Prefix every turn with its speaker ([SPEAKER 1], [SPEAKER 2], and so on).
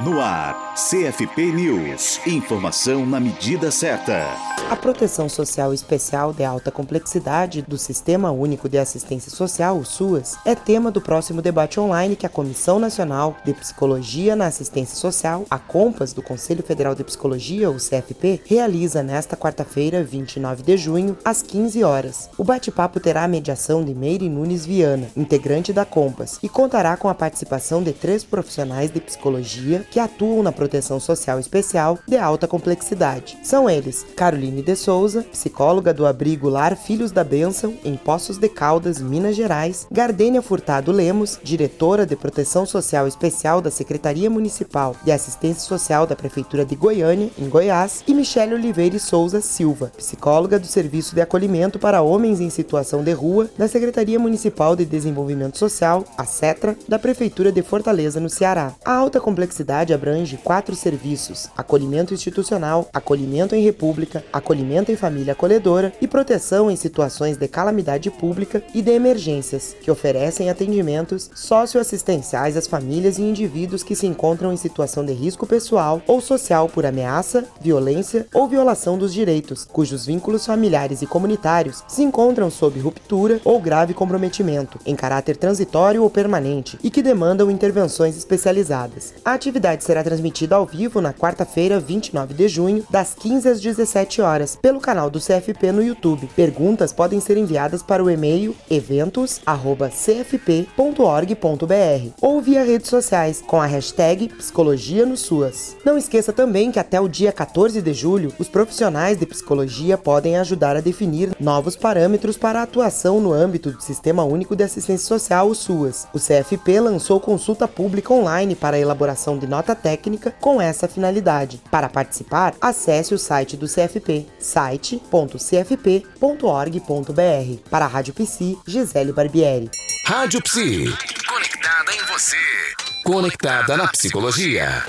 [SPEAKER 1] No ar, CFP News. Informação na medida certa.
[SPEAKER 2] A proteção social especial de alta complexidade do Sistema Único de Assistência Social, o SUAS, é tema do próximo debate online que a Comissão Nacional de Psicologia na Assistência Social, a COMPAS do Conselho Federal de Psicologia, o CFP, realiza nesta quarta-feira, 29 de junho, às 15 horas. O bate-papo terá a mediação de Meire Nunes Viana, integrante da COMPAS, e contará com a participação de três profissionais de psicologia que atuam na proteção social especial de alta complexidade. São eles Caroline de Souza, psicóloga do abrigo Lar Filhos da Bênção, em Poços de Caldas, Minas Gerais, Gardênia Furtado Lemos, diretora de proteção social especial da Secretaria Municipal de Assistência Social da Prefeitura de Goiânia, em Goiás, e Michele Oliveira Souza Silva, psicóloga do Serviço de Acolhimento para Homens em Situação de Rua da Secretaria Municipal de Desenvolvimento Social, a CETRA, da Prefeitura de Fortaleza, no Ceará. A alta complexidade abrange quatro serviços: acolhimento institucional, acolhimento em república, acolhimento em família acolhedora e proteção em situações de calamidade pública e de emergências, que oferecem atendimentos socioassistenciais às famílias e indivíduos que se encontram em situação de risco pessoal ou social por ameaça, violência ou violação dos direitos, cujos vínculos familiares e comunitários se encontram sob ruptura ou grave comprometimento, em caráter transitório ou permanente, e que demandam intervenções especializadas. A atividade atividade será transmitida ao vivo na quarta-feira, 29 de junho, das 15 às 17 horas, pelo canal do CFP no YouTube. Perguntas podem ser enviadas para o e-mail eventos@cfp.org.br ou via redes sociais com a hashtag Psicologia no SUAS. Não esqueça também que até o dia 14 de julho, os profissionais de psicologia podem ajudar a definir novos parâmetros para a atuação no âmbito do Sistema Único de Assistência Social, o SUAS. O CFP lançou consulta pública online para a elaboração de nota técnica com essa finalidade. Para participar, acesse o site do CFP, site.cfp.org.br. Para a Rádio Psi, Gisele Barbieri.
[SPEAKER 1] Rádio Psi. Conectada em você. Conectada na psicologia.